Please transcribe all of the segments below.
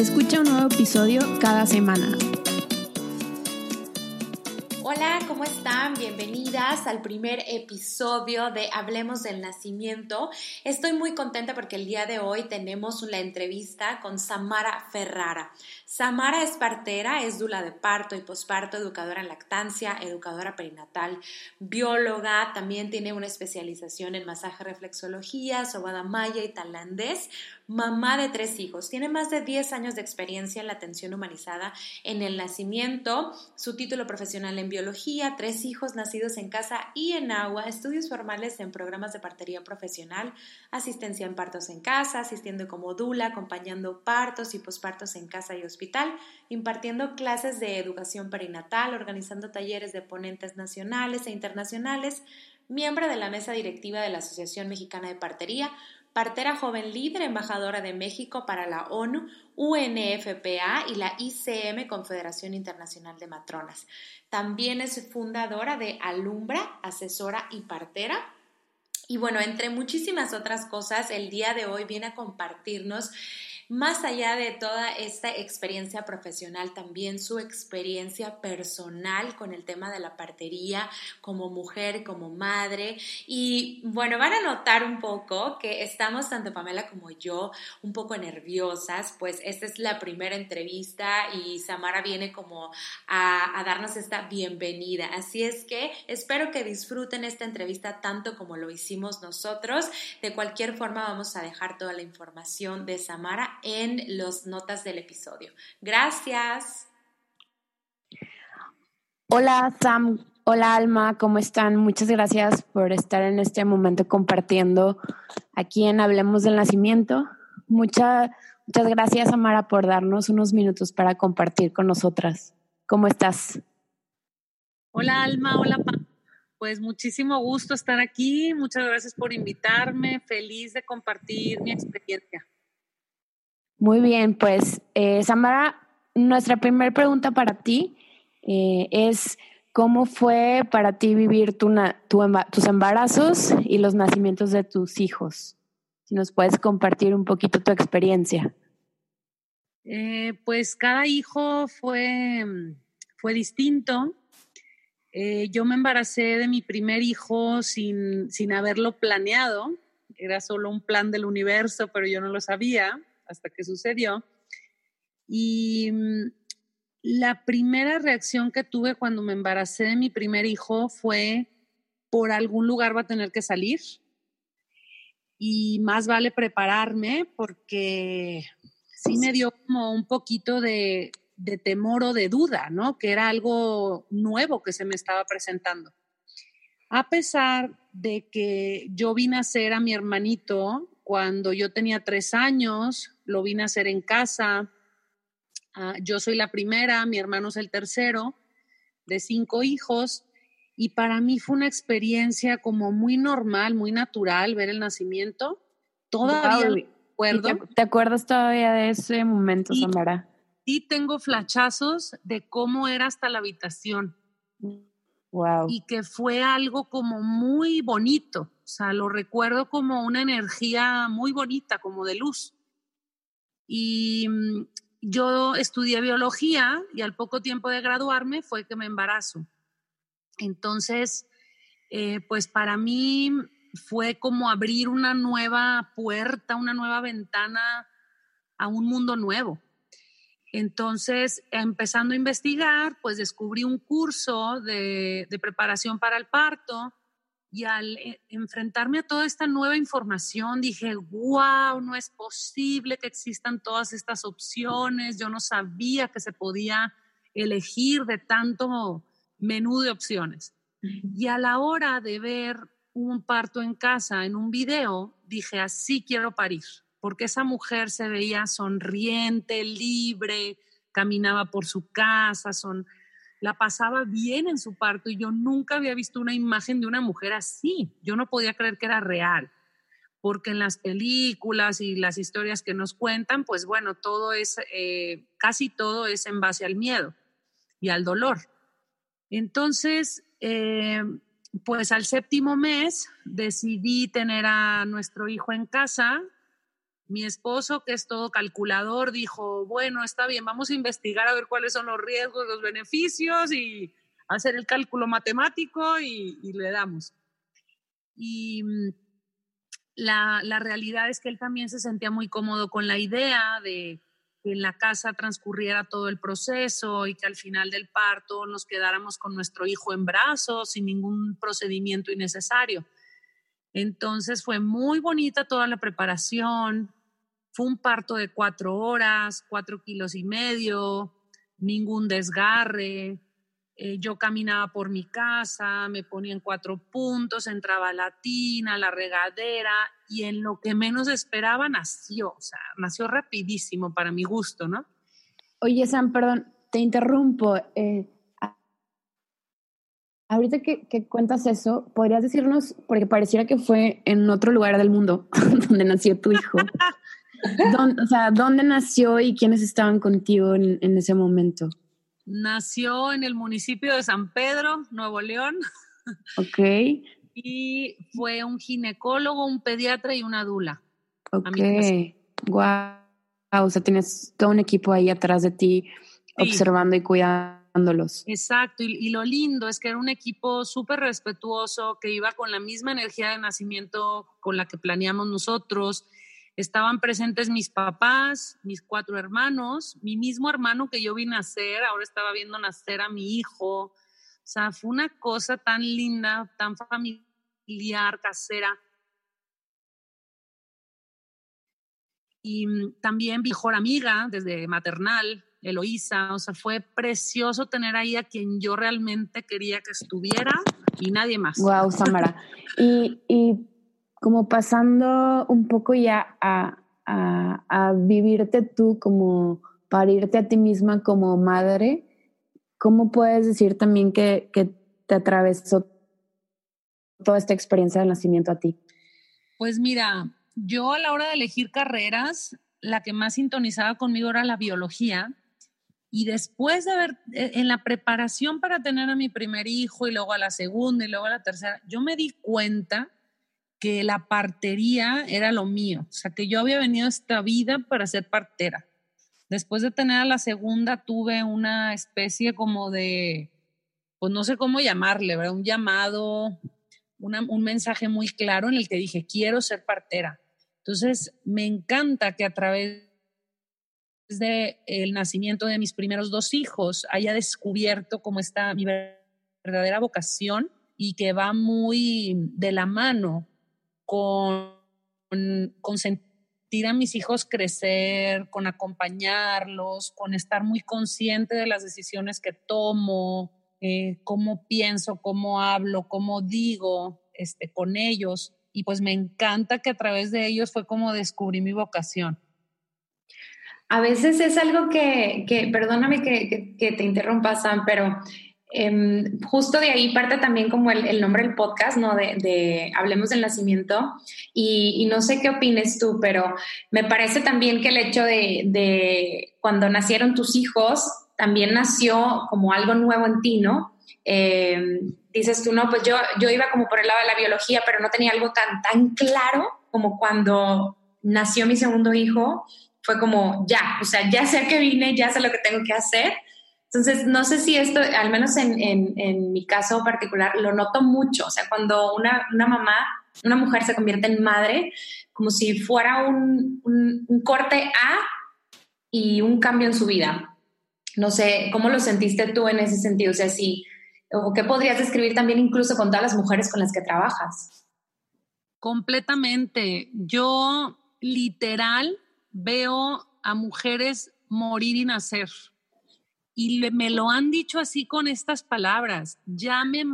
Escucha un nuevo episodio cada semana. Hola, ¿cómo están? Bienvenidas al primer episodio de Hablemos del Nacimiento. Estoy muy contenta porque el día de hoy tenemos una entrevista con Samara Ferrara. Samara es partera, es dula de parto y posparto, educadora en lactancia, educadora perinatal, bióloga, también tiene una especialización en masaje reflexología, sobada maya y tailandés, mamá de tres hijos, tiene más de 10 años de experiencia en la atención humanizada en el nacimiento, su título profesional en biología, tres hijos nacidos en casa y en agua, estudios formales en programas de partería profesional, asistencia en partos en casa, asistiendo como dula, acompañando partos y pospartos en casa y hospital, impartiendo clases de educación perinatal, organizando talleres de ponentes nacionales e internacionales, miembro de la mesa directiva de la Asociación Mexicana de Partería, partera joven líder, embajadora de México para la ONU, UNFPA y la ICM, Confederación Internacional de Matronas. También es fundadora de Alumbra, asesora y partera. Y bueno, entre muchísimas otras cosas, el día de hoy viene a compartirnos más allá de toda esta experiencia profesional, también su experiencia personal con el tema de la partería como mujer, como madre. Y bueno, van a notar un poco que estamos, tanto Pamela como yo, un poco nerviosas, pues esta es la primera entrevista y Samara viene como a, a darnos esta bienvenida. Así es que espero que disfruten esta entrevista tanto como lo hicimos nosotros. De cualquier forma, vamos a dejar toda la información de Samara en las notas del episodio. Gracias. Hola Sam, hola Alma, ¿cómo están? Muchas gracias por estar en este momento compartiendo aquí en Hablemos del Nacimiento. muchas gracias Amara por darnos unos minutos para compartir con nosotras. ¿Cómo estás? Hola Alma, hola Pam. Pues muchísimo gusto estar aquí. Muchas gracias por invitarme. Feliz de compartir mi experiencia. Muy bien, pues eh, Samara, nuestra primera pregunta para ti eh, es cómo fue para ti vivir tu, tus embarazos y los nacimientos de tus hijos. Si nos puedes compartir un poquito tu experiencia. Eh, pues cada hijo fue, fue distinto. yo me embaracé de mi primer hijo sin, sin haberlo planeado. Era solo un plan del universo, pero yo no lo sabía hasta que sucedió. Y mm, la primera reacción que tuve cuando me embaracé de mi primer hijo fue, por algún lugar va a tener que salir. Y más vale prepararme porque sí me dio como un poquito de, de temor o de duda, ¿no? Que era algo nuevo que se me estaba presentando. A pesar de que yo vine a ser a mi hermanito cuando yo tenía tres años, lo vine a hacer en casa. Ah, yo soy la primera, mi hermano es el tercero de cinco hijos. Y para mí fue una experiencia como muy normal, muy natural ver el nacimiento. Todavía recuerdo. ¿Te, acuerdas todavía de ese momento, Samara? Sí, tengo flachazos de cómo era hasta la habitación. Wow. Y que fue algo como muy bonito. O sea, lo recuerdo como una energía muy bonita, como de luz. Y mm, yo estudié biología y al poco tiempo de graduarme fue que me embarazo. Entonces, eh, pues para mí fue como abrir una nueva puerta, una nueva ventana a un mundo nuevo. Entonces, empezando a investigar, pues descubrí un curso de, de preparación para el parto y al eh, enfrentarme a toda esta nueva información, dije, wow, no es posible que existan todas estas opciones. Yo no sabía que se podía elegir de tanto menú de opciones. Y a la hora de ver un parto en casa en un video, dije, así quiero parir. porque esa mujer se veía sonriente, libre, caminaba por su casa, son, la pasaba bien en su parto y yo nunca había visto una imagen de una mujer así. Yo no podía creer que era real, porque en las películas y las historias que nos cuentan, pues bueno, todo es, eh, casi todo es en base al miedo y al dolor. Entonces, eh, pues al séptimo mes decidí tener a nuestro hijo en casa. Mi esposo, que es todo calculador, dijo, bueno, está bien, vamos a investigar a ver cuáles son los riesgos, los beneficios y hacer el cálculo matemático y, le damos. Y mm, la, la realidad es que él también se sentía muy cómodo con la idea de, que en la casa transcurriera todo el proceso y que al final del parto nos quedáramos con nuestro hijo en brazos sin ningún procedimiento innecesario. Entonces fue muy bonita toda la preparación. Fue un parto de cuatro horas, cuatro kilos y medio, ningún desgarre. Eh, yo caminaba por mi casa, me ponía en cuatro puntos, entraba a la tina, la regadera y en lo que menos esperaba nació, o sea, nació rapidísimo para mi gusto, ¿no? Oye, Sam, perdón, te interrumpo. Eh, ahorita que, cuentas eso, ¿podrías decirnos, porque pareciera que fue en otro lugar del mundo donde nació tu hijo? o sea, ¿dónde nació y quiénes estaban contigo en, en ese momento? Nació en el municipio de San Pedro, Nuevo León. Ok y fue un ginecólogo, un pediatra y una dula. Ok, wow. O sea, tienes todo un equipo ahí atrás de ti observando y cuidándolos. Exacto, y, y, lo lindo es que era un equipo súper respetuoso, que iba con la misma energía de nacimiento con la que planeamos nosotros. Estaban presentes mis papás, mis cuatro hermanos, mi mismo hermano que yo vi nacer, ahora estaba viendo nacer a mi hijo. O sea, fue una cosa tan linda, tan familiar, casera. Y mm, también mejor amiga desde maternal, Eloísa. O sea, fue precioso tener ahí a quien yo realmente quería que estuviera y nadie más. Wow, Samara. y, y como pasando un poco ya a, a, a vivirte tú como parirte a ti misma como madre, ¿Cómo puedes decir también que, que te atravesó toda esta experiencia del nacimiento a ti? Pues mira, yo a la hora de elegir carreras, la que más sintonizaba conmigo era la biología. Y después de ver, eh, en la preparación para tener a mi primer hijo y luego a la segunda y luego a la tercera, yo me di cuenta que la partería era lo mío. O sea, que yo había venido a esta vida para ser partera. Después de tener a la segunda, tuve una especie como de, pues no sé cómo llamarle, ¿verdad? Un llamado, un mensaje muy claro en el que dije, quiero ser partera. Entonces, me encanta que a través del el nacimiento de mis primeros dos hijos haya descubierto cómo está mi verdadera vocación y que va muy de la mano con, sentir a mis hijos crecer, con acompañarlos, con estar muy consciente de las decisiones que tomo, eh, cómo pienso, cómo hablo, cómo digo este, con ellos. Y pues me encanta que a través de ellos fue como descubrí mi vocación. A veces es algo que, perdóname que, que, que te interrumpa, Sam, pero Em, justo de ahí parte también como el, nombre del podcast, ¿no? De, Hablemos del Nacimiento. Y, no sé qué opines tú, pero me parece también que el hecho de, cuando nacieron tus hijos, también nació como algo nuevo en ti, ¿no? Em, dices tú, no, pues yo, yo iba como por el lado de la biología, pero no tenía algo tan, tan claro como cuando nació mi segundo hijo. Fue como, ya, o sea, ya sé que vine, ya sé lo que tengo que hacer entonces, no sé si esto, al menos en, mi caso particular, lo noto mucho. O sea, cuando una, mamá, una mujer se convierte en madre, como si fuera un, corte A y un cambio en su vida. No sé, ¿cómo lo sentiste tú en ese sentido? O sea, si, o qué podrías describir también incluso con todas las mujeres con las que trabajas. Completamente. Yo literal veo a mujeres morir y nacer y me lo han dicho así con estas palabras, ya me,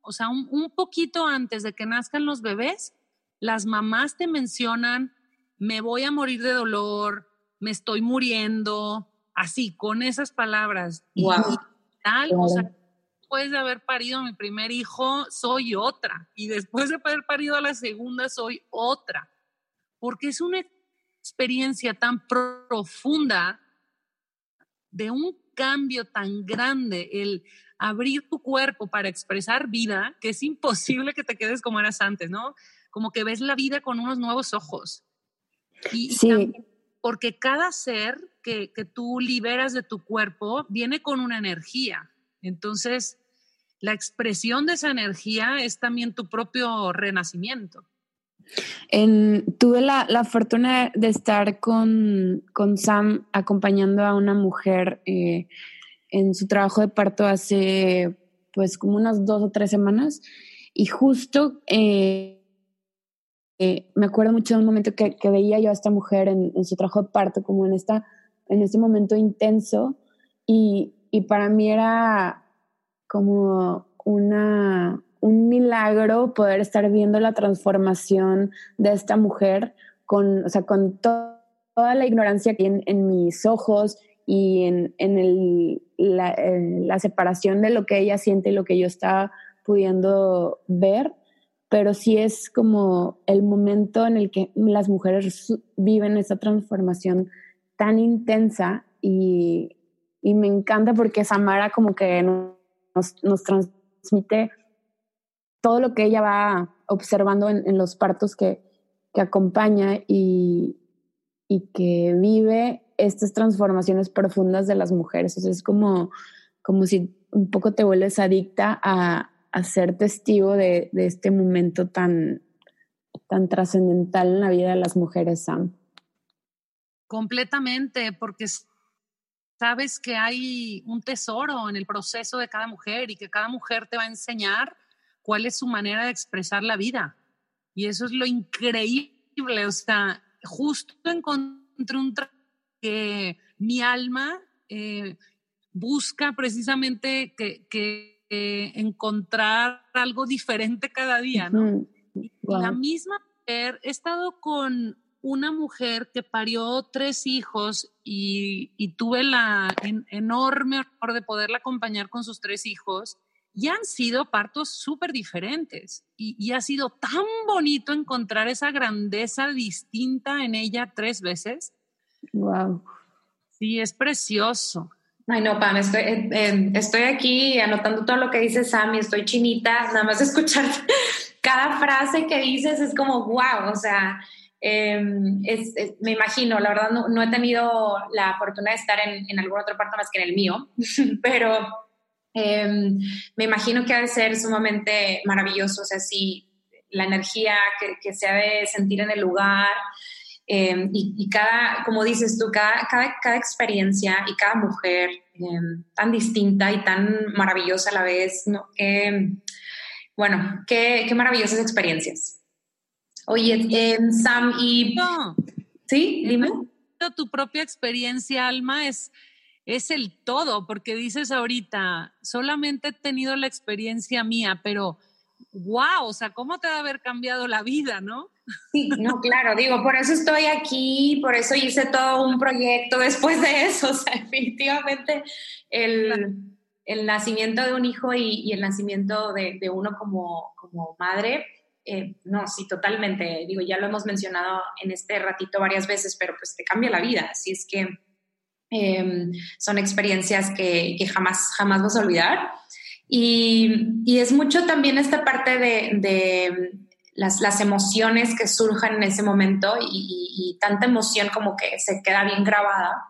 o sea, un, poquito antes de que nazcan los bebés, las mamás te mencionan me voy a morir de dolor, me estoy muriendo, así, con esas palabras. Wow. tal, o sea, después de haber parido mi primer hijo, soy otra. Y después de haber parido a la segunda, soy otra. Porque es una experiencia tan profunda de un cambio tan grande, el abrir tu cuerpo para expresar vida, que es imposible que te quedes como eras antes, ¿no? Como que ves la vida con unos nuevos ojos. Y Sí, porque cada ser que, que tú liberas de tu cuerpo viene con una energía. Entonces, la expresión de esa energía es también tu propio renacimiento. En- tuve la, la fortuna de estar con, con Sam acompañando a una mujer eh, en su trabajo de parto hace pues como unas dos o tres semanas. Y justo eh, eh, me acuerdo mucho de un momento que, que veía yo a esta mujer en, en su trabajo de parto como en, esta, en este momento intenso. Y, y para mí era como una, un milagro poder estar viendo la transformación de esta mujer con, o sea, con to- toda la ignorancia que en, en mis ojos y en, en el, la, la separación de lo que ella siente y lo que yo estaba pudiendo ver, pero sí es como el momento en el que las mujeres viven esa transformación tan intensa y, y me encanta porque Samara como que nos, nos transmite todo lo que ella va observando en, los partos que, que acompaña y, y que vive estas transformaciones profundas de las mujeres. O sea, es como, como si un poco te vuelves adicta a, a ser testigo de, de este momento tan, tan trascendental en la vida de las mujeres, Sam. Completamente, porque sabes que hay un tesoro en el proceso de cada mujer y que cada mujer te va a enseñar cuál es su manera de expresar la vida. Y eso es lo increíble. O sea, justo encontré un trabajo que mi alma eh, busca precisamente que, que, que encontrar algo diferente cada día, ¿no? Ujú. La Wow. misma mujer, he estado con una mujer que parió tres hijos y, y tuve la en- enorme honor de poderla acompañar con sus tres hijos y han sido partos súper diferentes y, y ha sido tan bonito encontrar esa grandeza distinta en ella tres veces. Wow. Sí, es precioso. Ay, no, Pam, estoy, eh, eh, estoy aquí anotando todo lo que dice Sam y estoy chinita, nada más escuchar cada frase que dices es como, wow, o sea, eh, es, es- me imagino, la verdad no, no he tenido la fortuna de estar en, en algún otro parto más que en el mío, pero eh, me imagino que ha de ser sumamente maravilloso, o sea, sí, la energía que, que se ha de sentir en el lugar, eh, y, y cada, como dices tú, cada, cada, cada experiencia y cada mujer eh, tan distinta y tan maravillosa a la vez, ¿no? Bueno, qué, qué maravillosas experiencias. Oye, Sam, y... No, ¿Sí? Dime. tu propia experiencia, Alma, es, es el todo, porque dices ahorita, solamente he tenido la experiencia mía, pero wow, o sea, ¿cómo te va a haber cambiado la vida, no? Sí, no, claro, digo, por eso estoy aquí, por eso hice todo un proyecto después de eso, o sea, definitivamente el, el nacimiento de un hijo y, y el nacimiento de, de uno como, como madre, eh, no, sí, totalmente, digo, ya lo hemos mencionado en este ratito varias veces, pero pues te cambia la vida, así es que eh, son experiencias que, que, jamás, jamás vas a olvidar. Y, y es mucho también esta parte de, de las, las, emociones que surjan en ese momento y, y, y, tanta emoción como que se queda bien grabada.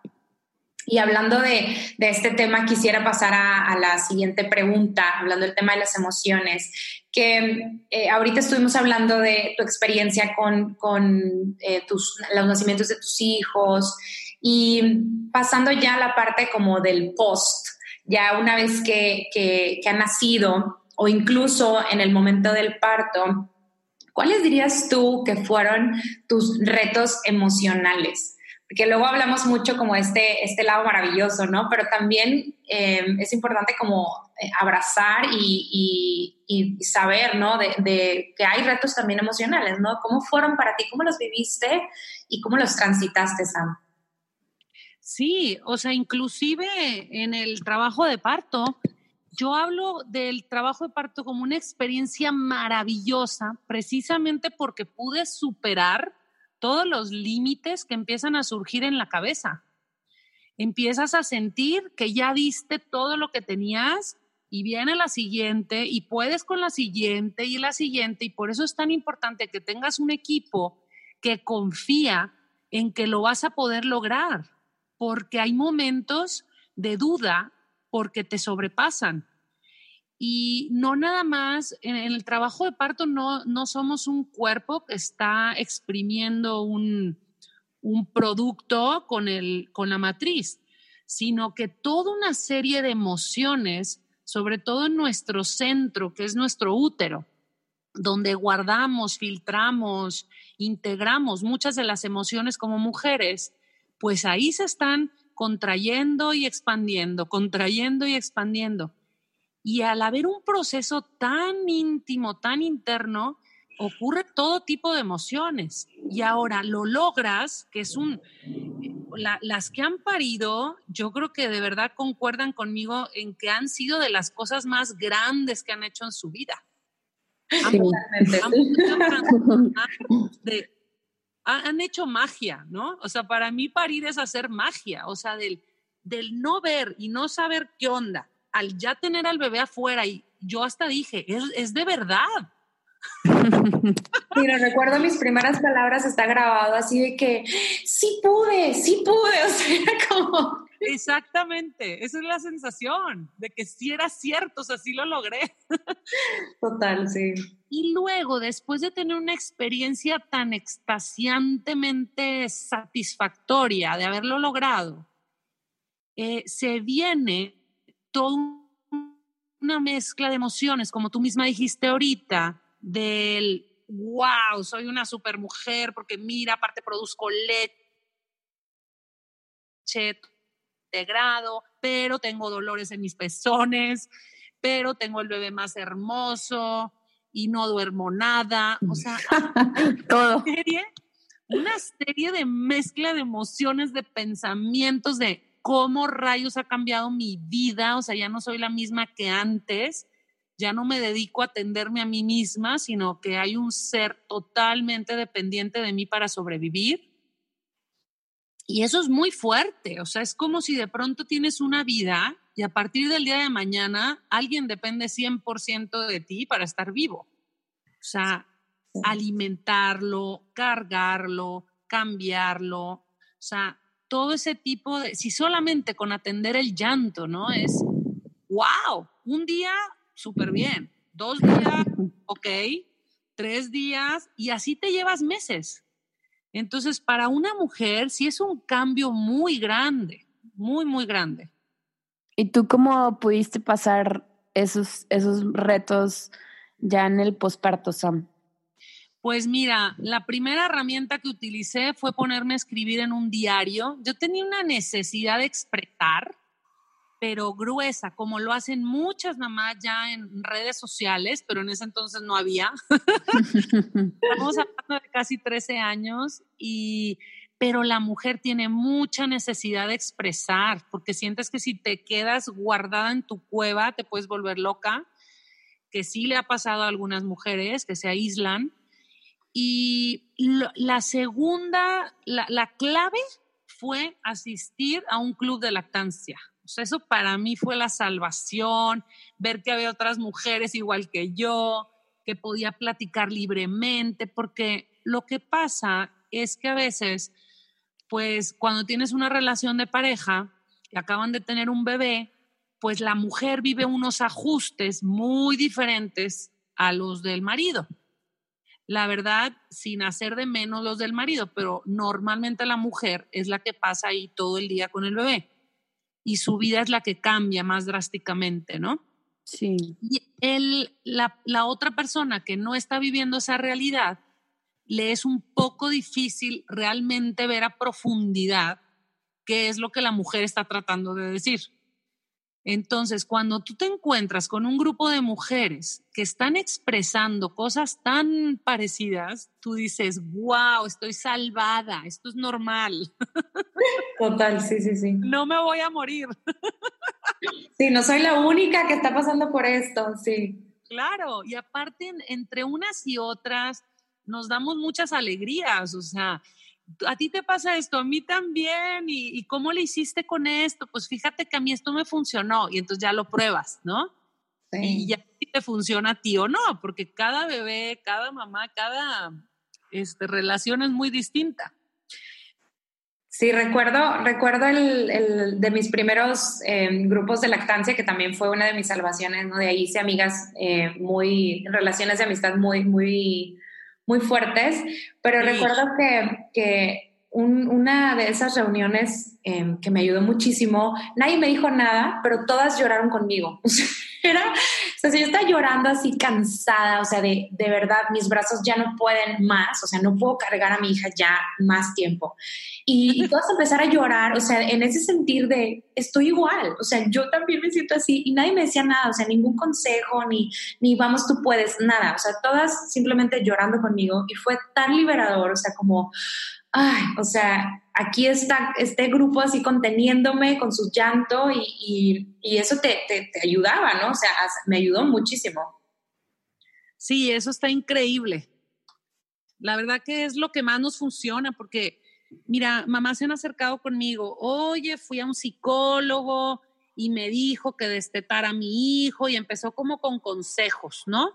Y hablando de, de este tema, quisiera pasar a, a, la siguiente pregunta, hablando del tema de las emociones, que eh, ahorita estuvimos hablando de tu experiencia con, con eh, tus, los nacimientos de tus hijos y pasando ya a la parte como del post, ya una vez que, que, que ha nacido o incluso en el momento del parto, ¿cuáles dirías tú que fueron tus retos emocionales? Porque luego hablamos mucho como este, este lado maravilloso, ¿no? Pero también eh, es importante como eh, abrazar y, y, y saber, ¿no? De, de, que hay retos también emocionales, ¿no? ¿Cómo fueron para ti? ¿Cómo los viviste? y cómo los transitaste, Sam. Sí, o sea, inclusive en el trabajo de parto, yo hablo del trabajo de parto como una experiencia maravillosa, precisamente porque pude superar todos los límites que empiezan a surgir en la cabeza. Empiezas a sentir que ya diste todo lo que tenías y viene la siguiente y puedes con la siguiente y la siguiente y por eso es tan importante que tengas un equipo que confía en que lo vas a poder lograr, porque hay momentos de duda porque te sobrepasan. Y no nada más, en, el trabajo de parto no, no somos un cuerpo que está exprimiendo un, un producto con, el, con la matriz, sino que toda una serie de emociones, sobre todo en nuestro centro, que es nuestro útero, donde guardamos, filtramos, integramos muchas de las emociones como mujeres, pues ahí se están contrayendo y expandiendo, contrayendo y expandiendo. Y al haber un proceso tan íntimo, tan interno, ocurre todo tipo de emociones. Y ahora lo logras, que es un... las que han parido, yo creo que de verdad concuerdan conmigo en que han sido de las cosas más grandes que han hecho en su vida. han, hecho magia, ¿no? O sea, para mí parir es hacer magia, o sea, del, del no ver y no saber qué onda, al ya tener al bebé afuera y yo hasta dije, es, es de verdad. Mira, recuerdo mis primeras palabras, está grabado así de que sí pude, sí pude, o sea, como... Exactamente, esa es la sensación de que sí era cierto, o sea, sí lo logré. Total, sí. Y luego, después de tener una experiencia tan extasiantemente satisfactoria de haberlo logrado, eh, se viene toda una mezcla de emociones, como tú misma dijiste ahorita, del wow, soy una super mujer porque mira, aparte produzco leche integrado, pero tengo dolores en mis pezones, pero tengo el bebé más hermoso y no duermo nada. O sea, todo. una serie de mezcla de emociones, de pensamientos, de cómo rayos ha cambiado mi vida, o sea, ya no soy la misma que antes, ya no me dedico a atenderme a mí misma, sino que hay un ser totalmente dependiente de mí para sobrevivir. Y eso es muy fuerte, o sea, es como si de pronto tienes una vida y a partir del día de mañana alguien depende 100% de ti para estar vivo. O sea, alimentarlo, cargarlo, cambiarlo, o sea, todo ese tipo de, si solamente con atender el llanto, ¿no? Es, wow, un día súper bien, dos días, ok, tres días, y así te llevas meses. Entonces, para una mujer sí es un cambio muy grande, muy, muy grande. ¿Y tú cómo pudiste pasar esos, esos retos ya en el posparto, Sam? Pues mira, la primera herramienta que utilicé fue ponerme a escribir en un diario. Yo tenía una necesidad de expresar, pero gruesa, como lo hacen muchas mamás ya en redes sociales, pero en ese entonces no había. Estamos hablando de casi 13 años y pero la mujer tiene mucha necesidad de expresar, porque sientes que si te quedas guardada en tu cueva te puedes volver loca, que sí le ha pasado a algunas mujeres que se aíslan y la segunda, la, clave fue asistir a un club de lactancia. Eso para mí fue la salvación, ver que había otras mujeres igual que yo, que podía platicar libremente, porque lo que pasa es que a veces, pues cuando tienes una relación de pareja y acaban de tener un bebé, pues la mujer vive unos ajustes muy diferentes a los del marido. La verdad, sin hacer de menos los del marido, pero normalmente la mujer es la que pasa ahí todo el día con el bebé y su vida es la que cambia más drásticamente, ¿no? Sí. Y él, la, la otra persona que no está viviendo esa realidad, le es un poco difícil realmente ver a profundidad qué es lo que la mujer está tratando de decir. Entonces, cuando tú te encuentras con un grupo de mujeres que están expresando cosas tan parecidas, tú dices, wow, estoy salvada, esto es normal. Total, sí, sí, sí. No me voy a morir. Sí, no soy la única que está pasando por esto, sí. Claro, y aparte entre unas y otras nos damos muchas alegrías, o sea, a ti te pasa esto, a mí también, y, cómo le hiciste con esto, pues fíjate que a mí esto me funcionó, y entonces ya lo pruebas, ¿no? Sí. Y ya si te funciona a ti o no, porque cada bebé, cada mamá, cada este, relación es muy distinta. Sí, recuerdo, recuerdo el, de mis primeros eh, grupos de lactancia, que también fue una de mis salvaciones, ¿no? De ahí hice amigas eh, muy, relaciones de amistad muy, muy, muy fuertes, pero recuerdo que, que una de esas reuniones em, que me ayudó muchísimo, nadie me dijo nada, pero todas lloraron conmigo. Era, o sea, si yo estaba llorando así cansada, o sea, de, de verdad, mis brazos ya no pueden más, o sea, no puedo cargar a mi hija ya más tiempo. Y, y todas empezaron a llorar, o sea, en ese sentir de, estoy igual, o sea, yo también me siento así y nadie me decía nada, o sea, ningún consejo, ni, ni vamos, tú puedes, nada, o sea, todas simplemente llorando conmigo y fue tan liberador, o sea, como, ay, o sea, aquí está este grupo así conteniéndome con su llanto y, eso te, te, ayudaba, ¿no? O sea, me ayudó muchísimo. Sí, eso está increíble. La verdad que es lo que más nos funciona porque, mira, mamá se han acercado conmigo, oye, fui a un psicólogo y me dijo que destetara a mi hijo y empezó como con consejos, ¿no?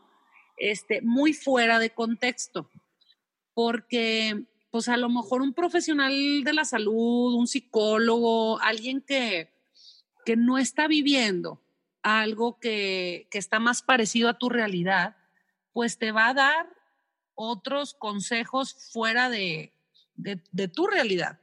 Este, muy fuera de contexto, porque pues a lo mejor un profesional de la salud, un psicólogo, alguien que, que no está viviendo algo que, que está más parecido a tu realidad, pues te va a dar otros consejos fuera de, de, de, tu realidad.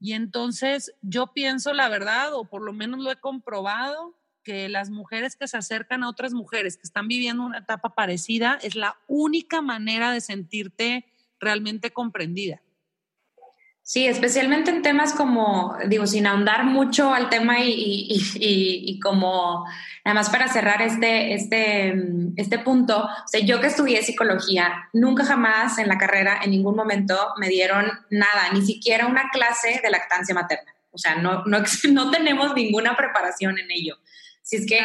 Y entonces yo pienso la verdad, o por lo menos lo he comprobado, que las mujeres que se acercan a otras mujeres que están viviendo una etapa parecida es la única manera de sentirte realmente comprendida. Sí, especialmente en temas como, digo, sin ahondar mucho al tema y, como, nada más para cerrar este, este, este punto, o sea, yo que estudié psicología, nunca jamás en la carrera, en ningún momento me dieron nada, ni siquiera una clase de lactancia materna. O sea, no, no, no tenemos ninguna preparación en ello. Si es que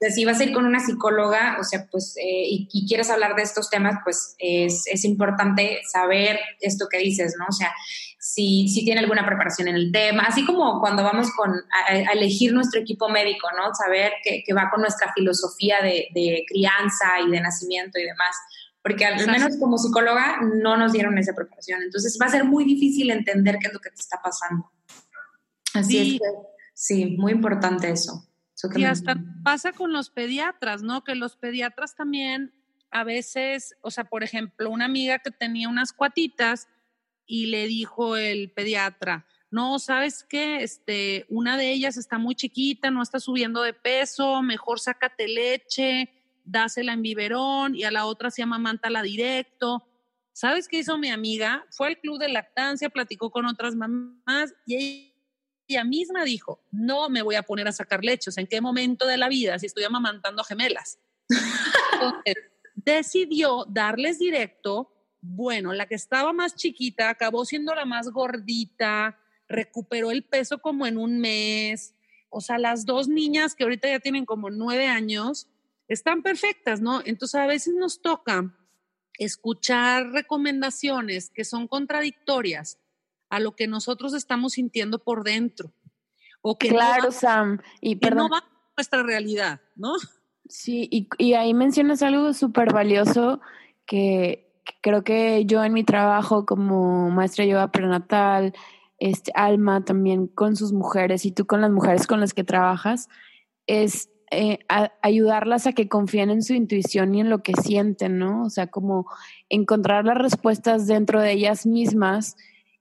si vas a ir con una psicóloga, o sea, pues, eh, y, quieres hablar de estos temas, pues es, es, importante saber esto que dices, ¿no? O sea, si, si tiene alguna preparación en el tema, así como cuando vamos con, a, elegir nuestro equipo médico, ¿no? Saber que, que va con nuestra filosofía de, de, crianza y de nacimiento y demás. Porque al menos como psicóloga no nos dieron esa preparación. Entonces va a ser muy difícil entender qué es lo que te está pasando. Así es que, sí, muy importante eso. Y hasta pasa con los pediatras, ¿no? Que los pediatras también a veces, o sea, por ejemplo, una amiga que tenía unas cuatitas y le dijo el pediatra, no, ¿sabes qué? Este, una de ellas está muy chiquita, no está subiendo de peso, mejor sácate leche, dásela en biberón y a la otra se la directo. ¿Sabes qué hizo mi amiga? Fue al club de lactancia, platicó con otras mamás y ella misma dijo, no me voy a poner a sacar lechos, ¿en qué momento de la vida si estoy amamantando gemelas? Decidió darles directo, bueno, la que estaba más chiquita acabó siendo la más gordita, recuperó el peso como en un mes, o sea, las dos niñas que ahorita ya tienen como nueve años, están perfectas, ¿no? Entonces a veces nos toca escuchar recomendaciones que son contradictorias a lo que nosotros estamos sintiendo por dentro. O que claro, Sam. Y que no va a nuestra realidad, ¿no? Sí, y, ahí mencionas algo súper valioso que, creo que yo en mi trabajo como maestra de yoga prenatal, este, Alma también con sus mujeres y tú con las mujeres con las que trabajas, es eh, ayudarlas a que confíen en su intuición y en lo que sienten, ¿no? O sea, como encontrar las respuestas dentro de ellas mismas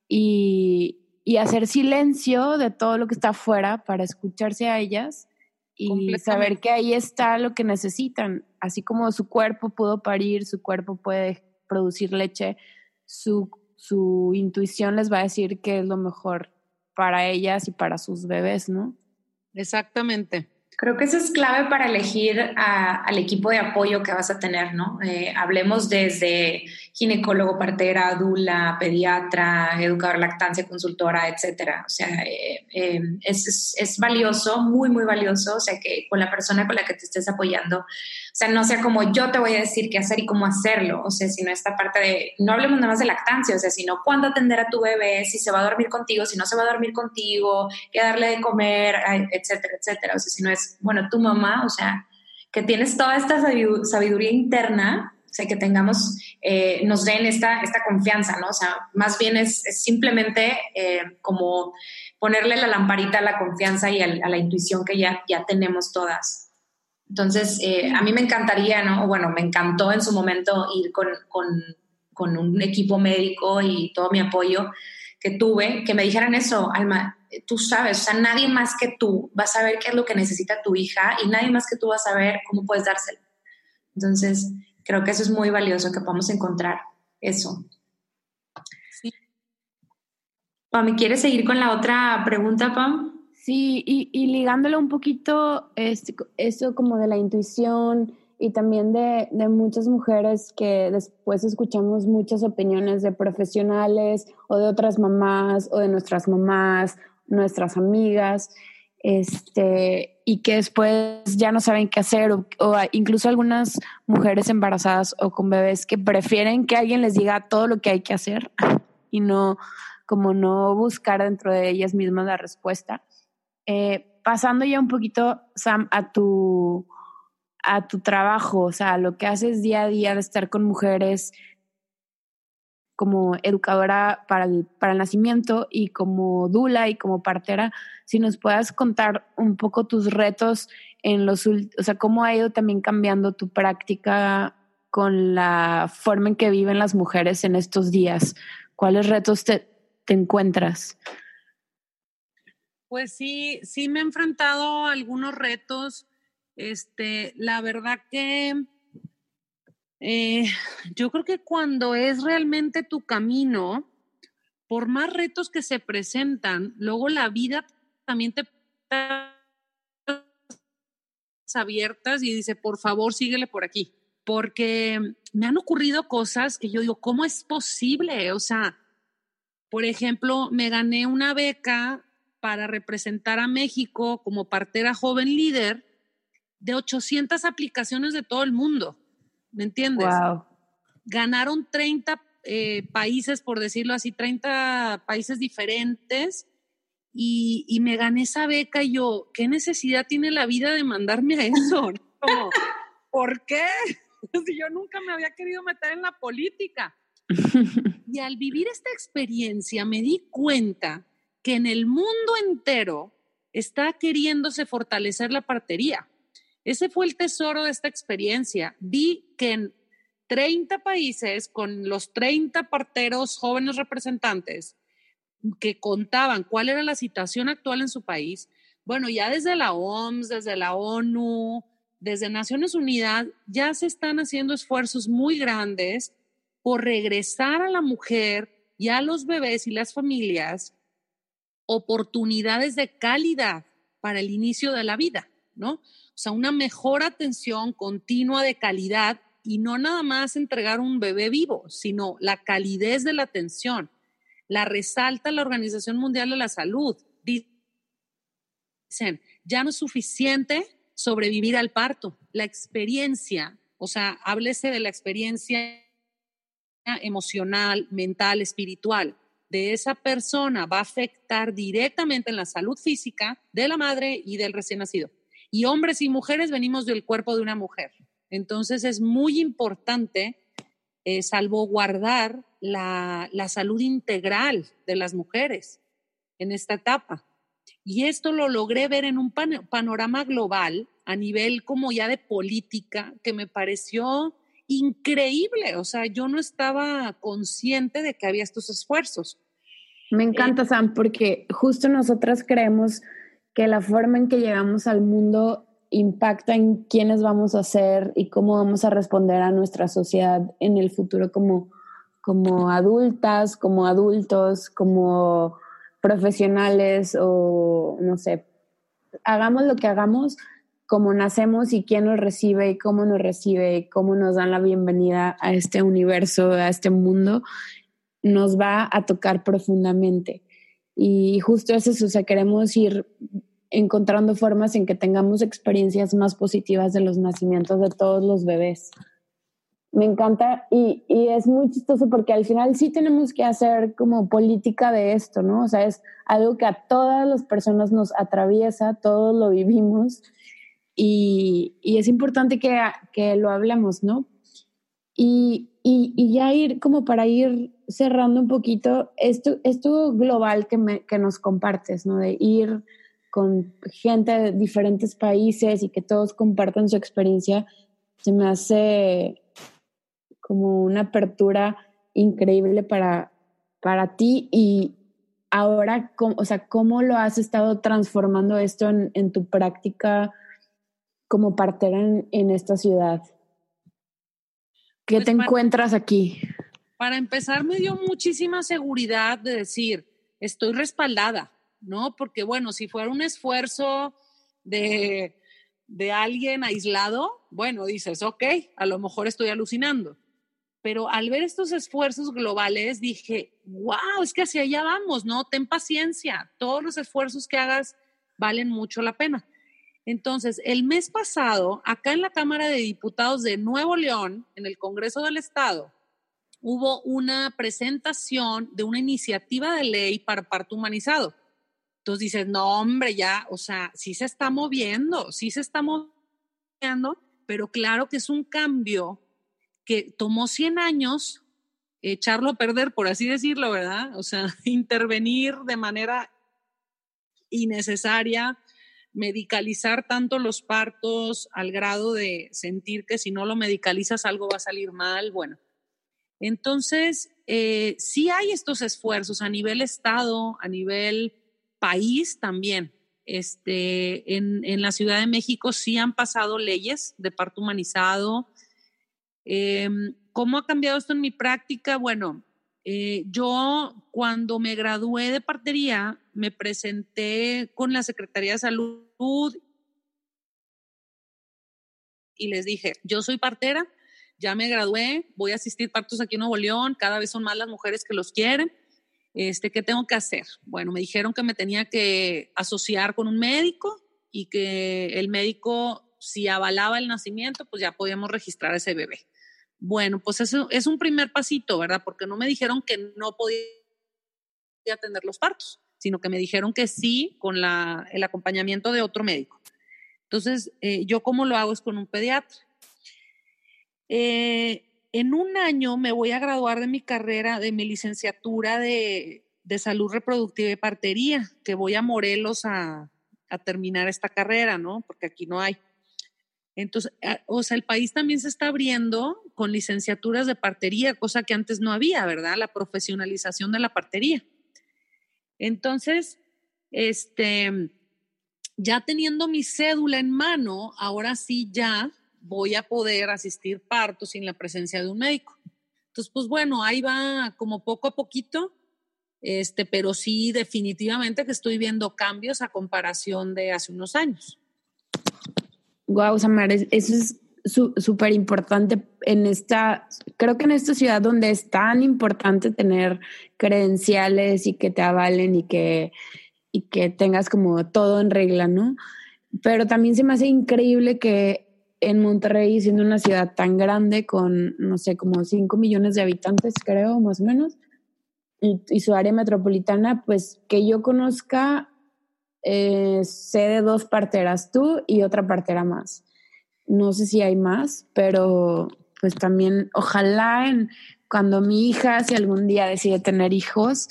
y, hacer silencio de todo lo que está afuera para escucharse a ellas y saber que ahí está lo que necesitan. Así como su cuerpo pudo parir, su cuerpo puede producir leche, su, su intuición les va a decir qué es lo mejor para ellas y para sus bebés, ¿no? Exactamente. Creo que eso es clave para elegir al equipo de apoyo que vas a tener, ¿no? Eh, hablemos desde ginecólogo, partera, dula, pediatra, educador lactancia, consultora, etcétera. O sea, eh, eh, es, es, valioso, muy, muy valioso. O sea, que con la persona con la que te estés apoyando, sea, no sea como yo te voy a decir qué hacer y cómo hacerlo. O sea, sino esta parte de, no hablemos nada más de lactancia, o sea, sino cuándo atender a tu bebé, si se va a dormir contigo, si no se va a dormir contigo, qué darle de comer, etcétera, etcétera. O sea, si no es, bueno, tu mamá, o sea, que tienes toda esta sabiduría interna o sea, que tengamos, eh, nos den esta, esta confianza, ¿no? O sea, más bien es, simplemente eh, como ponerle la lamparita a la confianza y a, la intuición que ya, ya tenemos todas. Entonces, eh, a mí me encantaría, ¿no? Bueno, me encantó en su momento ir con, con, con un equipo médico y todo mi apoyo que tuve, que me dijeran eso, Alma, tú sabes, o sea, nadie más que tú va a saber qué es lo que necesita tu hija y nadie más que tú va a saber cómo puedes dárselo. Entonces, creo que eso es muy valioso, que podamos encontrar eso. Sí. Pam, ¿quieres seguir con la otra pregunta, Pam? Sí, y, y ligándolo un poquito, este, eso como de la intuición y también de, muchas mujeres que después escuchamos muchas opiniones de profesionales o de otras mamás o de nuestras mamás, nuestras amigas este, y que después ya no saben qué hacer, o, incluso algunas mujeres embarazadas o con bebés que prefieren que alguien les diga todo lo que hay que hacer y no, como no buscar dentro de ellas mismas la respuesta. Eh, pasando ya un poquito, Sam, a tu, a tu trabajo, o sea, lo que haces día a día de estar con mujeres, como educadora para el, para el nacimiento y como dula y como partera, si nos puedas contar un poco tus retos en los, o sea, cómo ha ido también cambiando tu práctica con la forma en que viven las mujeres en estos días. ¿Cuáles retos te, te encuentras? Pues sí, sí me he enfrentado a algunos retos. Este, la verdad que eh, yo creo que cuando es realmente tu camino, por más retos que se presentan, luego la vida también te abiertas y dice, por favor, síguele por aquí, porque me han ocurrido cosas que yo digo, ¿cómo es posible? O sea, por ejemplo, me gané una beca para representar a México como partera joven líder de 800 aplicaciones de todo el mundo. ¿me entiendes? Ganaron 30 eh, países, por decirlo así, 30 países diferentes y, me gané esa beca y yo, ¿qué necesidad tiene la vida de mandarme a eso? ¿Por qué? Si yo nunca me había querido meter en la política. Y al vivir esta experiencia me di cuenta que en el mundo entero está queriéndose fortalecer la partería. Ese fue el tesoro de esta experiencia. Vi que en 30 países, con los 30 parteros jóvenes representantes que contaban cuál era la situación actual en su país, bueno, ya desde la OMS, desde la ONU, desde Naciones Unidas, ya se están haciendo esfuerzos muy grandes por regresar a la mujer y a los bebés y las familias oportunidades de calidad para el inicio de la vida, ¿no? O sea, una mejor atención continua de calidad y no nada más entregar un bebé vivo, sino la calidez de la atención. La resalta la Organización Mundial de la Salud. Dicen, ya no es suficiente sobrevivir al parto. La experiencia, o sea, háblese de la experiencia emocional, mental, espiritual de esa persona va a afectar directamente en la salud física de la madre y del recién nacido. Y hombres y mujeres venimos del cuerpo de una mujer. Entonces es muy importante eh, salvaguardar la, la salud integral de las mujeres en esta etapa. Y esto lo logré ver en un panorama global a nivel como ya de política que me pareció increíble. O sea, yo no estaba consciente de que había estos esfuerzos. Me encanta, Sam, porque justo nosotras creemos que la forma en que llegamos al mundo impacta en quiénes vamos a ser y cómo vamos a responder a nuestra sociedad en el futuro como, como adultas, como adultos, como profesionales o no sé, hagamos lo que hagamos, cómo nacemos y quién nos recibe y cómo nos recibe y cómo nos dan la bienvenida a este universo, a este mundo, nos va a tocar profundamente. Y justo es eso, o sea, queremos ir encontrando formas en que tengamos experiencias más positivas de los nacimientos de todos los bebés. Me encanta y, y, es muy chistoso porque al final sí tenemos que hacer como política de esto, ¿no? O sea, es algo que a todas las personas nos atraviesa, todos lo vivimos y, y es importante que, que, lo hablemos, ¿no? Y, y, ya ir como para ir cerrando un poquito esto, esto global que, me, que nos compartes, ¿no? De ir con gente de diferentes países y que todos compartan su experiencia, se me hace como una apertura increíble para, para ti y ahora, ¿cómo, o sea, ¿cómo lo has estado transformando esto en, en tu práctica como partera en, en esta ciudad? ¿Qué pues te encuentras aquí? Para empezar, me dio muchísima seguridad de decir, estoy respaldada, ¿no? Porque bueno, si fuera un esfuerzo de, de alguien aislado, bueno, dices, ok, a lo mejor estoy alucinando pero al ver estos esfuerzos globales dije, wow, es que hacia allá vamos, ¿no? Ten paciencia, todos los esfuerzos que hagas valen mucho la pena. Entonces, el mes pasado, acá en la Cámara de Diputados de Nuevo León, en el Congreso del Estado, hubo una presentación de una iniciativa de ley para parto humanizado. Entonces dices, no, hombre, ya, o sea, sí se está moviendo, sí se está moviendo, pero claro que es un cambio que tomó 100 años echarlo a perder, por así decirlo, ¿verdad? O sea, intervenir de manera innecesaria, medicalizar tanto los partos al grado de sentir que si no lo medicalizas algo va a salir mal. Bueno, entonces eh, sí hay estos esfuerzos a nivel Estado, a nivel país también. Este, en, en la Ciudad de México sí han pasado leyes de parto humanizado, Em, ¿Cómo ha cambiado esto en mi práctica? Bueno, eh, yo cuando me gradué de partería me presenté con la Secretaría de Salud y les dije, yo soy partera, ya me gradué, voy a asistir partos aquí en Nuevo León, cada vez son más las mujeres que los quieren. Este, ¿Qué tengo que hacer? Bueno, me dijeron que me tenía que asociar con un médico y que el médico, si avalaba el nacimiento, pues ya podíamos registrar a ese bebé. Bueno, pues eso es un primer pasito, ¿verdad? Porque no me dijeron que no podía atender los partos, sino que me dijeron que sí con el acompañamiento de otro médico. Entonces, eh, yo cómo lo hago es con un pediatra. Eh, en un año me voy a graduar de mi carrera, de mi licenciatura de, de salud reproductiva y partería, que voy a Morelos a, a terminar esta carrera, ¿no? Porque aquí no hay. Entonces, o sea, el país también se está abriendo con licenciaturas de partería, cosa que antes no había, ¿verdad? La profesionalización de la partería. Entonces, este, ya teniendo mi cédula en mano, ahora sí ya voy a poder asistir parto sin la presencia de un médico. Entonces, pues bueno, ahí va como poco a poquito, este, pero sí definitivamente que estoy viendo cambios a comparación de hace unos años. Wow, Samar, eso es súper importante en esta, creo que en esta ciudad donde es tan importante tener credenciales y que te avalen y que, y que tengas como todo en regla, ¿no? Pero también se me hace increíble que en Monterrey, siendo una ciudad tan grande con, no sé, como 5 millones de habitantes, creo, más o menos, y, y su área metropolitana, pues que yo conozca eh, sé de dos parteras, tú y otra partera más. No sé si hay más, pero pues también ojalá en, cuando mi hija, si algún día decide tener hijos,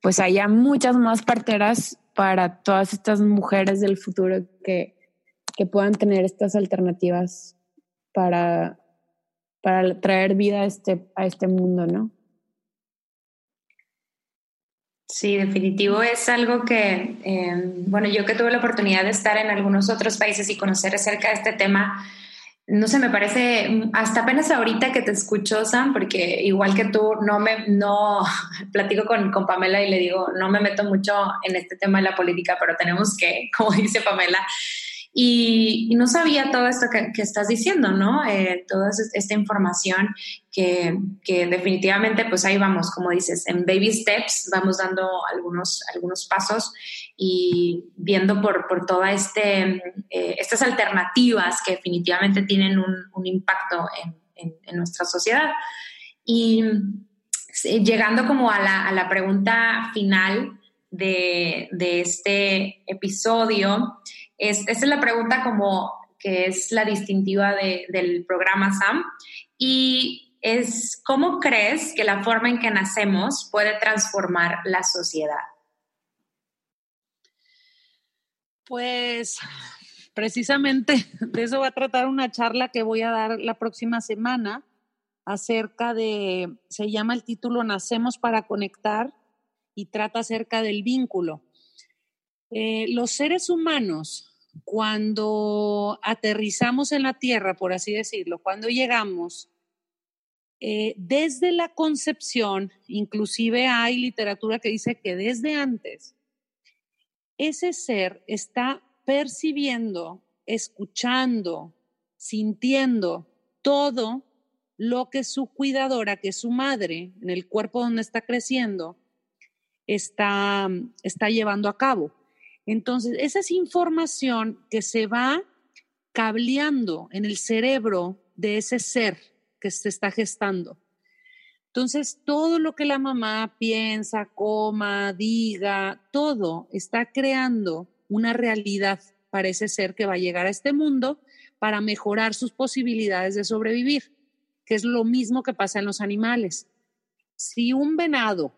pues haya muchas más parteras para todas estas mujeres del futuro que, que puedan tener estas alternativas para, para traer vida a este, a este mundo, ¿no? Sí, definitivo. Es algo que, em, bueno, yo que tuve la oportunidad de estar en algunos otros países y conocer acerca de este tema, no sé, me parece, hasta apenas ahorita que te escucho, Sam, porque igual que tú, no me, no, platico con, con Pamela y le digo, no me meto mucho en este tema de la política, pero tenemos que, como dice Pamela, Y, no sabía todo esto que, estás diciendo, ¿no? Eh, toda esta información que, definitivamente, pues ahí vamos, como dices, en baby steps, vamos dando algunos, algunos pasos y viendo por, por todas este, eh, estas alternativas que definitivamente tienen un, impacto en, en, nuestra sociedad. Y llegando como a la, a la pregunta final de, de este episodio, esta es la pregunta como que es la distintiva del programa SAM y es ¿cómo crees que la forma en que nacemos puede transformar la sociedad? Pues precisamente de eso va a tratar una charla que voy a dar la próxima semana acerca de, se llama el título Nacemos para conectar y trata acerca del vínculo. Eh, los seres humanos cuando aterrizamos en la Tierra, por así decirlo, cuando llegamos, eh, desde la concepción, inclusive hay literatura que dice que desde antes, ese ser está percibiendo, escuchando, sintiendo todo lo que su cuidadora, que es su madre, en el cuerpo donde está creciendo, está, está llevando a cabo. Entonces, esa es información que se va cableando en el cerebro de ese ser que se está gestando. Entonces, todo lo que la mamá piensa, coma, diga, todo está creando una realidad para ese ser que va a llegar a este mundo para mejorar sus posibilidades de sobrevivir, que es lo mismo que pasa en los animales. Si un venado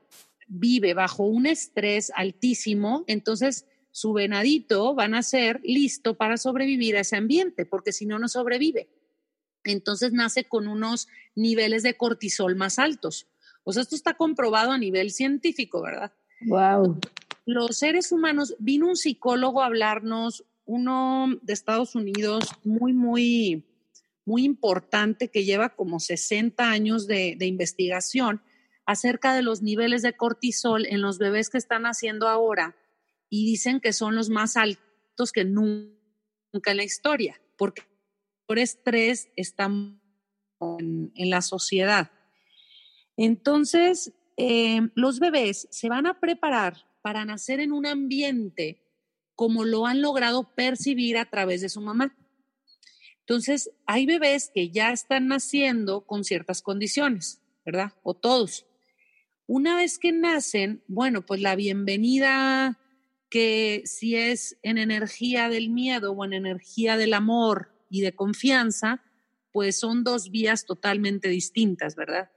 vive bajo un estrés altísimo, entonces su venadito van a ser listo para sobrevivir a ese ambiente, porque si no, no sobrevive. Entonces nace con unos niveles de cortisol más altos. O sea, esto está comprobado a nivel científico, ¿verdad? Wow. Los seres humanos, vino un psicólogo a hablarnos, uno de Estados Unidos, muy, muy, muy importante, que lleva como 60 años de, de investigación acerca de los niveles de cortisol en los bebés que están haciendo ahora y dicen que son los más altos que nunca en la historia, porque por estrés están en, la sociedad. Entonces, eh, los bebés se van a preparar para nacer en un ambiente como lo han logrado percibir a través de su mamá. Entonces, hay bebés que ya están naciendo con ciertas condiciones, ¿verdad? O todos. Una vez que nacen, bueno, pues la bienvenida que si es en energía del miedo o en energía del amor y de confianza, pues son dos vías totalmente distintas, ¿verdad?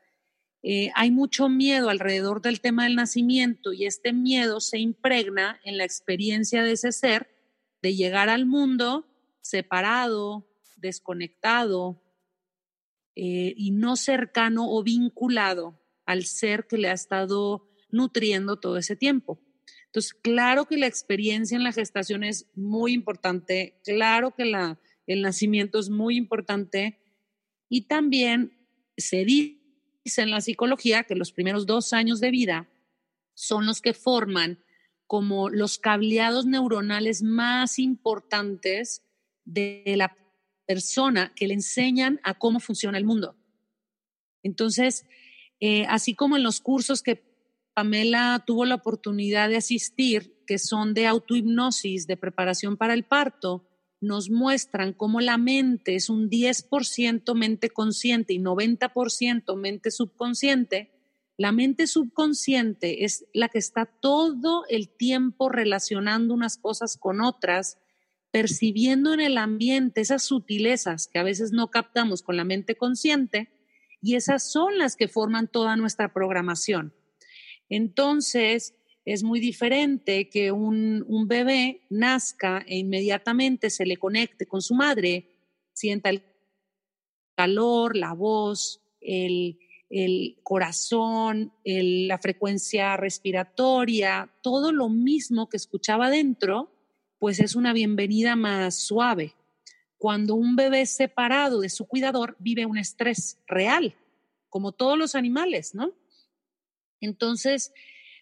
Eh, hay mucho miedo alrededor del tema del nacimiento y este miedo se impregna en la experiencia de ese ser de llegar al mundo separado, desconectado eh, y no cercano o vinculado al ser que le ha estado nutriendo todo ese tiempo. Entonces, claro que la experiencia en la gestación es muy importante, claro que el nacimiento es muy importante y también se dice en la psicología que los primeros dos años de vida son los que forman como los cableados neuronales más importantes de la persona que le enseñan a cómo funciona el mundo. Entonces, eh, así como en los cursos que Pamela tuvo la oportunidad de asistir, que son de autohipnosis, de preparación para el parto, nos muestran cómo la mente es un 10% mente consciente y 90% mente subconsciente. La mente subconsciente es la que está todo el tiempo relacionando unas cosas con otras, percibiendo en el ambiente esas sutilezas que a veces no captamos con la mente consciente, y esas son las que forman toda nuestra programación. Entonces, es muy diferente que un, bebé nazca e inmediatamente se le conecte con su madre, sienta el calor, la voz, el, corazón, la frecuencia respiratoria, todo lo mismo que escuchaba dentro, pues es una bienvenida más suave. Cuando un bebé separado de su cuidador, vive un estrés real, como todos los animales, ¿no? Entonces,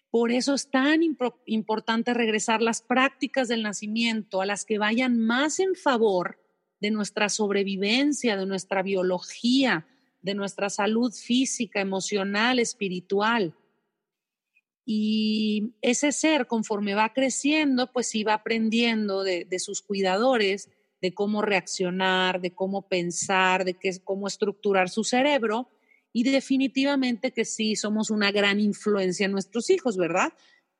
Por eso es tan importante regresar las prácticas del nacimiento a las que vayan más en favor de nuestra sobrevivencia, de nuestra biología, de nuestra salud física, emocional, espiritual. Y ese ser, conforme va creciendo, pues sí va aprendiendo de, sus cuidadores, de cómo reaccionar, de cómo pensar, de cómo estructurar su cerebro. Y definitivamente que sí somos una gran influencia en nuestros hijos, ¿verdad?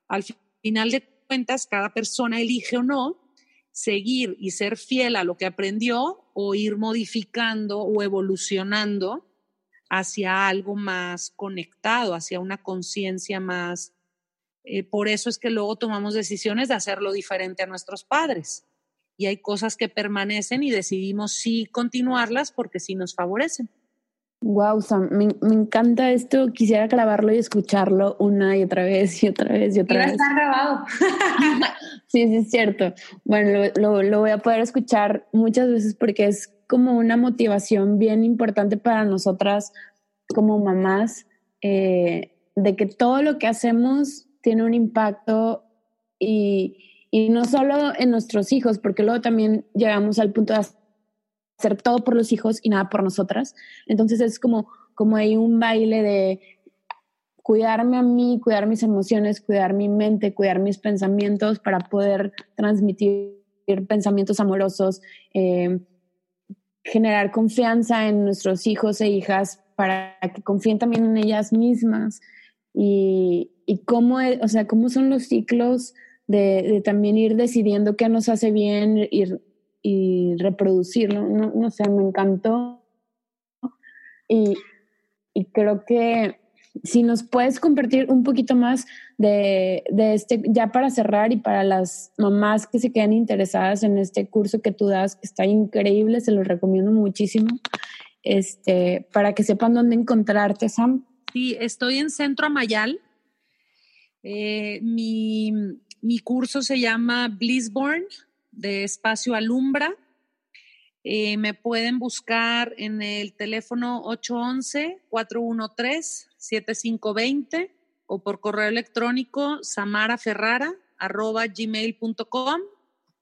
Al final de cuentas, cada persona elige o no seguir y ser fiel a lo que aprendió o ir modificando o evolucionando hacia algo más conectado, hacia una conciencia más eh, por eso es que luego tomamos decisiones de hacerlo diferente a nuestros padres. Y hay cosas que permanecen y decidimos sí continuarlas porque sí nos favorecen. Wow, Sam, me, encanta esto. Quisiera grabarlo y escucharlo una y otra vez y otra vez y otra vez. estar grabado. sí, sí, es cierto. Bueno, lo, lo, voy a poder escuchar muchas veces porque es como una motivación bien importante para nosotras como mamás, eh, de que todo lo que hacemos tiene un impacto y, no solo en nuestros hijos, porque luego también llegamos al punto de hacer todo por los hijos y nada por nosotras. Entonces es como, como hay un baile de cuidarme a mí, cuidar mis emociones, cuidar mi mente, cuidar mis pensamientos para poder transmitir pensamientos amorosos, eh, generar confianza en nuestros hijos e hijas para que confíen también en ellas mismas y, y cómo, o sea, cómo son los ciclos de, también ir decidiendo qué nos hace bien y, y reproducirlo. No, no sé, me encantó. Y, y, creo que si nos puedes compartir un poquito más de, de, este, ya para cerrar y para las mamás que se quedan interesadas en este curso que tú das, que está increíble, se lo recomiendo muchísimo, este, para que sepan dónde encontrarte, Sam. Sí, estoy en Centro Amayal. Eh, mi, curso se llama Blissborn, de Espacio Alumbra. Eh, me pueden buscar en el teléfono 811-413-7520 o por correo electrónico samaraferrara.gmail.com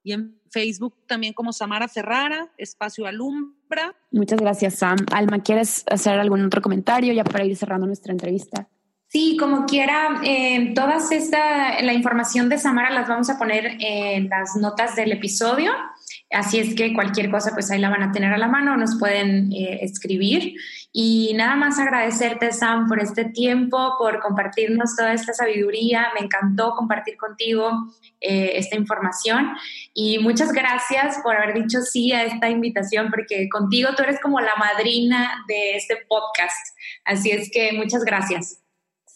y en Facebook también como Samara Ferrara, Espacio Alumbra. Muchas gracias, Sam. Alma, ¿quieres hacer algún otro comentario ya para ir cerrando nuestra entrevista? Sí, como quiera, eh, todas esta, la información de Samara las vamos a poner en las notas del episodio. Así es que cualquier cosa, pues ahí la van a tener a la mano, nos pueden eh, escribir. Y nada más agradecerte, Sam, por este tiempo, por compartirnos toda esta sabiduría. Me encantó compartir contigo eh, esta información. Y muchas gracias por haber dicho sí a esta invitación, porque contigo tú eres como la madrina de este podcast. Así es que muchas gracias.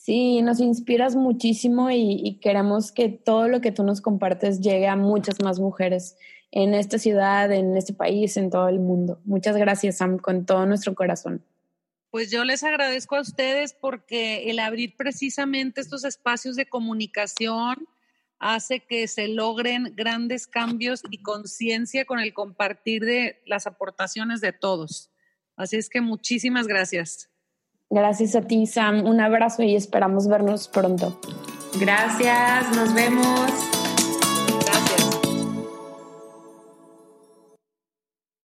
Sí, nos inspiras muchísimo y, queremos que todo lo que tú nos compartes llegue a muchas más mujeres en esta ciudad, en este país, en todo el mundo. Muchas gracias, Sam, con todo nuestro corazón. Pues yo les agradezco a ustedes porque el abrir precisamente estos espacios de comunicación hace que se logren grandes cambios y conciencia con el compartir de las aportaciones de todos. Así es que muchísimas gracias. Gracias a ti, Sam. Un abrazo y esperamos vernos pronto. Gracias, nos vemos.